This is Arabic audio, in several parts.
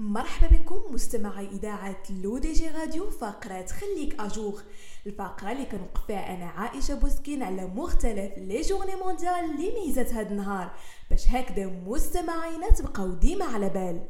مرحبا بكم مستمعي إذاعة L'ODJ راديو فقرة خليك à jour. الفقرة اللي كنوقف فيها أنا عائشة بوسكين على مختلف les journées mondiales اللي ميزات هاد النهار. باش هكذا مستمعينا تبقاو ديما على بال.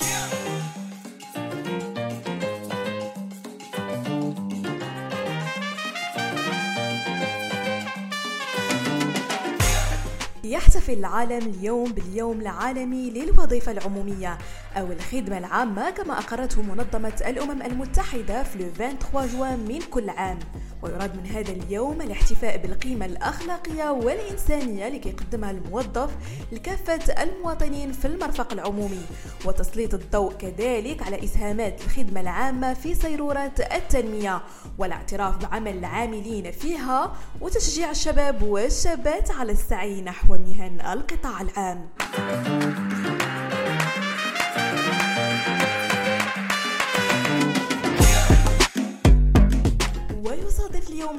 يحتفل العالم اليوم باليوم العالمي للوظيفة العمومية أو الخدمة العامة كما أقرته منظمة الأمم المتحدة في 23 جوان من كل عام. ويراد من هذا اليوم الاحتفاء بالقيمة الأخلاقية والإنسانية اللي كيقدمها الموظف لكافة المواطنين في المرفق العمومي. وتسليط الضوء كذلك على إسهامات الخدمة العامة في صيرورة التنمية والاعتراف بعمل العاملين فيها وتشجيع الشباب والشابات على السعي نحو مهن القطاع العام.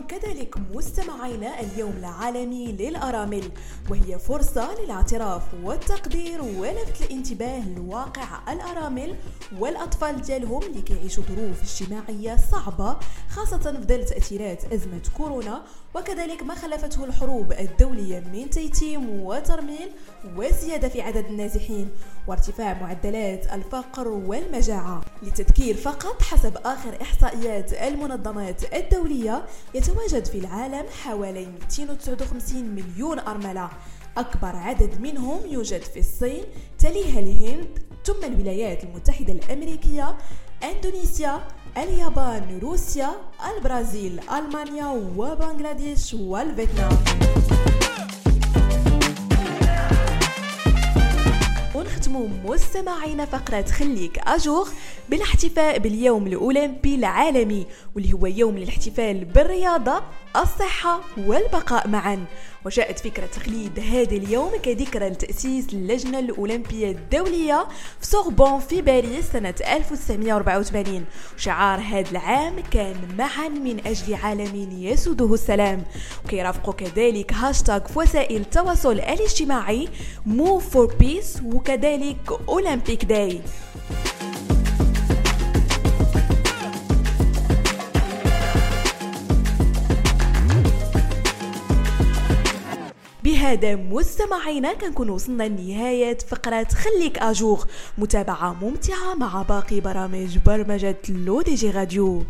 كذلك مستمعينا اليوم العالمي للأرامل وهي فرصة للاعتراف والتقدير ولفت الانتباه لواقع الأرامل والأطفال ديالهم اللي كيعيشوا ظروف اجتماعية صعبة خاصة في ظل تأثيرات أزمة كورونا. وكذلك ما خلفته الحروب الدولية من تيتيم وترميل وزيادة في عدد النازحين وارتفاع معدلات الفقر والمجاعة. للتذكير فقط حسب آخر إحصائيات المنظمات الدولية يتواجد في العالم حوالي 259 مليون أرملة. أكبر عدد منهم يوجد في الصين تليها الهند ثم الولايات المتحدة الأمريكية أندونيسيا اليابان روسيا البرازيل ألمانيا وبنغلاديش والفيتنام. ونختموا مستمعينا فقرة خليك أجوغ بالاحتفاء باليوم الأولمبي العالمي واللي هو يوم للاحتفال بالرياضة. الصحة والبقاء معا. وجاءت فكرة تقليد هذا اليوم كذكرى لتأسيس اللجنة الأولمبية الدولية في سوربون في باريس سنة 1984 شعار هذا العام كان معا من أجل عالم يسوده السلام. وكيرافقوا كذلك هاشتاغ في وسائل التواصل الاجتماعي Move for Peace وكذلك أولمبيك داي. بهذا مستمعينا كنكون وصلنا لنهاية فقرة خليك أجوغ متابعة ممتعة مع باقي برامج برمجة لو دي جي راديو.